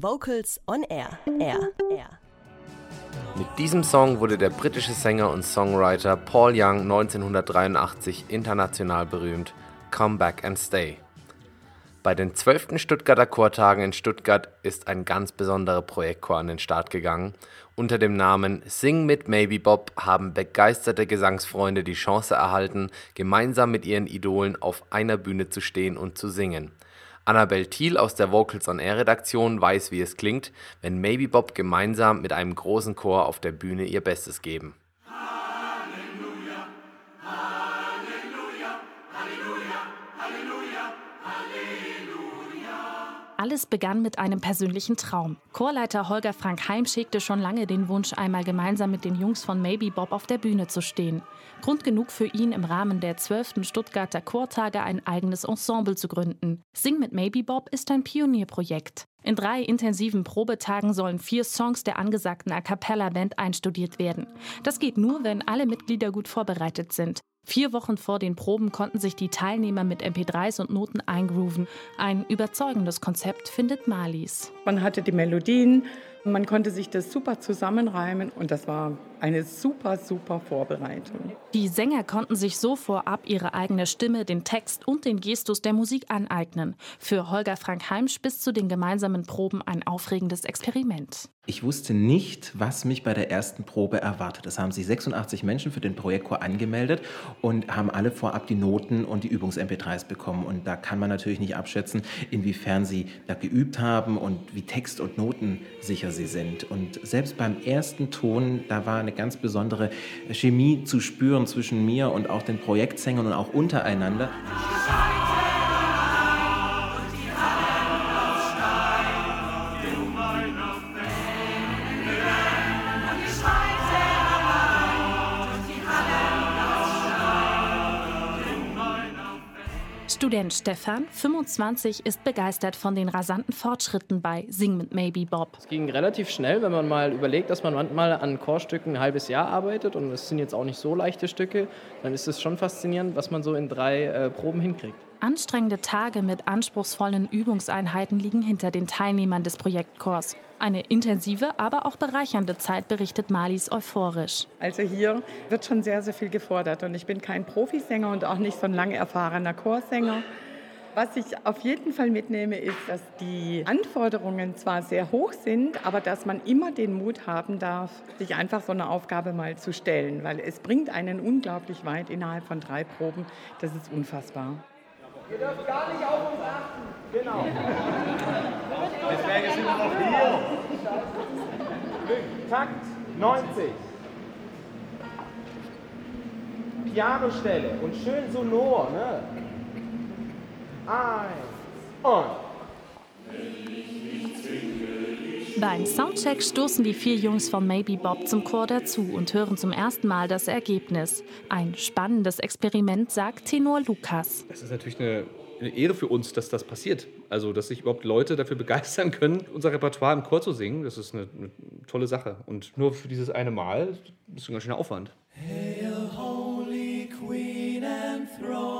Vocals on Air. Air. Air. Mit diesem Song wurde der britische Sänger und Songwriter Paul Young 1983 international berühmt. Come Back and Stay. Bei den 12. Stuttgarter Chortagen in Stuttgart ist ein ganz besonderer Projektchor an den Start gegangen. Unter dem Namen Sing mit Maybe Bob haben begeisterte Gesangsfreunde die Chance erhalten, gemeinsam mit ihren Idolen auf einer Bühne zu stehen und zu singen. Annabel Thiel aus der Vocals on Air Redaktion weiß, wie es klingt, wenn Maybe Bob gemeinsam mit einem großen Chor auf der Bühne ihr Bestes geben. Alles begann mit einem persönlichen Traum. Chorleiter Holger Frank Heim schickte schon lange den Wunsch, einmal gemeinsam mit den Jungs von Maybe Bob auf der Bühne zu stehen. Grund genug für ihn, im Rahmen der 12. Stuttgarter Chortage ein eigenes Ensemble zu gründen. Sing mit Maybe Bob ist ein Pionierprojekt. In drei intensiven Probetagen sollen vier Songs der angesagten A Cappella Band einstudiert werden. Das geht nur, wenn alle Mitglieder gut vorbereitet sind. Vier Wochen vor den Proben konnten sich die Teilnehmer mit MP3s und Noten eingrooven. Ein überzeugendes Konzept findet Marlies. Man hatte die Melodien, man konnte sich das super zusammenreimen und das war eine super, super Vorbereitung. Die Sänger konnten sich so vorab ihre eigene Stimme, den Text und den Gestus der Musik aneignen. Für Holger Frank Heimsch bis zu den gemeinsamen Proben ein aufregendes Experiment. Ich wusste nicht, was mich bei der ersten Probe erwartet. Es haben sich 86 Menschen für den Projektchor angemeldet und haben alle vorab die Noten und die Übungs-MP3s bekommen. Und da kann man natürlich nicht abschätzen, inwiefern sie da geübt haben und wie Text und Noten sicher sie sind. Und selbst beim ersten Ton, da war eine ganz besondere Chemie zu spüren zwischen mir und auch den Projektsängern und auch untereinander. Student Stefan, 25, ist begeistert von den rasanten Fortschritten bei Sing mit Maybe Bob. Es ging relativ schnell, wenn man mal überlegt, dass man manchmal an Chorstücken ein halbes Jahr arbeitet und es sind jetzt auch nicht so leichte Stücke, dann ist es schon faszinierend, was man so in drei äh, Proben hinkriegt. Anstrengende Tage mit anspruchsvollen Übungseinheiten liegen hinter den Teilnehmern des Projektchors. Eine intensive, aber auch bereichernde Zeit, berichtet Marlies euphorisch. Also hier wird schon sehr, sehr viel gefordert und ich bin kein Profisänger und auch nicht so ein lang erfahrener Chorsänger. Was ich auf jeden Fall mitnehme, ist, dass die Anforderungen zwar sehr hoch sind, aber dass man immer den Mut haben darf, sich einfach so eine Aufgabe mal zu stellen, weil es bringt einen unglaublich weit innerhalb von drei Proben. Das ist unfassbar. Ihr dürft gar nicht auf uns achten. Genau. Deswegen sind wir noch hier. Takt 90. Pianostelle und schön sonor. Ne? Eins und. Beim Soundcheck stoßen die vier Jungs von Maybe Bob zum Chor dazu und hören zum ersten Mal das Ergebnis. Ein spannendes Experiment, sagt Tenor Lukas. Das ist natürlich eine, eine Ehre für uns, dass das passiert. Also, dass sich überhaupt Leute dafür begeistern können, unser Repertoire im Chor zu singen. Das ist eine, eine tolle Sache. Und nur für dieses eine Mal ist es ein ganz schöner Aufwand. Hail, Holy Queen enthroned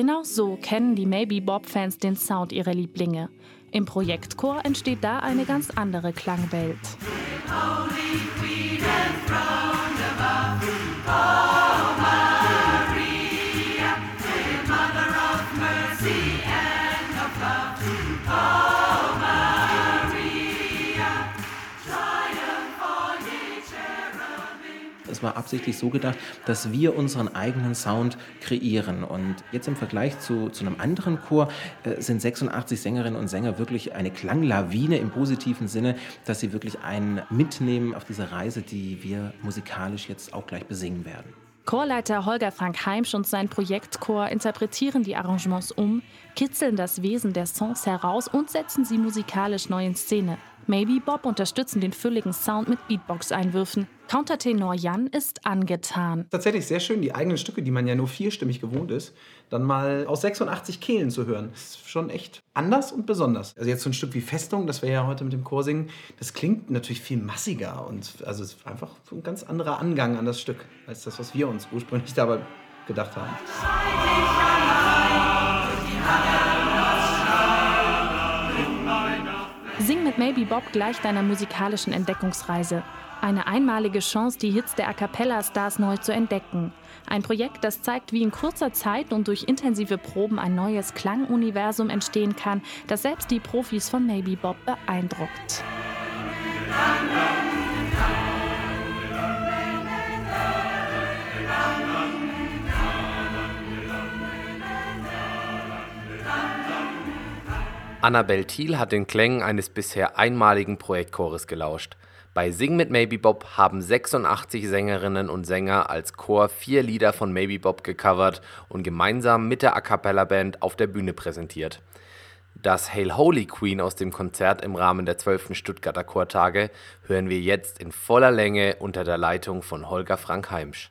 Genau so kennen die Maybe Bob-Fans den Sound ihrer Lieblinge. Im Projektchor entsteht da eine ganz andere Klangwelt. Es war absichtlich so gedacht, dass wir unseren eigenen Sound kreieren. Und jetzt im Vergleich zu, zu einem anderen Chor äh, sind 86 Sängerinnen und Sänger wirklich eine Klanglawine im positiven Sinne, dass sie wirklich einen mitnehmen auf diese Reise, die wir musikalisch jetzt auch gleich besingen werden. Chorleiter Holger Frank Heimsch und sein Projektchor interpretieren die Arrangements um, kitzeln das Wesen der Songs heraus und setzen sie musikalisch neu in Szene. Maybe Bob unterstützen den fülligen Sound mit Beatbox-Einwürfen. Countertenor Jan ist angetan. Tatsächlich sehr schön, die eigenen Stücke, die man ja nur vierstimmig gewohnt ist, dann mal aus 86 Kehlen zu hören. Das ist schon echt anders und besonders. Also jetzt so ein Stück wie Festung, das wir ja heute mit dem Chor singen, das klingt natürlich viel massiger und also es ist einfach so ein ganz anderer Angang an das Stück, als das, was wir uns ursprünglich dabei gedacht haben. Sing mit Maybe Bob gleich deiner musikalischen Entdeckungsreise. Eine einmalige Chance, die Hits der A Cappella-Stars neu zu entdecken. Ein Projekt, das zeigt, wie in kurzer Zeit und durch intensive Proben ein neues Klanguniversum entstehen kann, das selbst die Profis von Maybe Bob beeindruckt. Annabel Thiel hat den Klängen eines bisher einmaligen Projektchores gelauscht. Bei Sing mit Maybe Bob haben 86 Sängerinnen und Sänger als Chor vier Lieder von Maybe Bob gecovert und gemeinsam mit der A Cappella Band auf der Bühne präsentiert. Das Hail Holy Queen aus dem Konzert im Rahmen der 12. Stuttgarter Chortage hören wir jetzt in voller Länge unter der Leitung von Holger Frank Heimsch.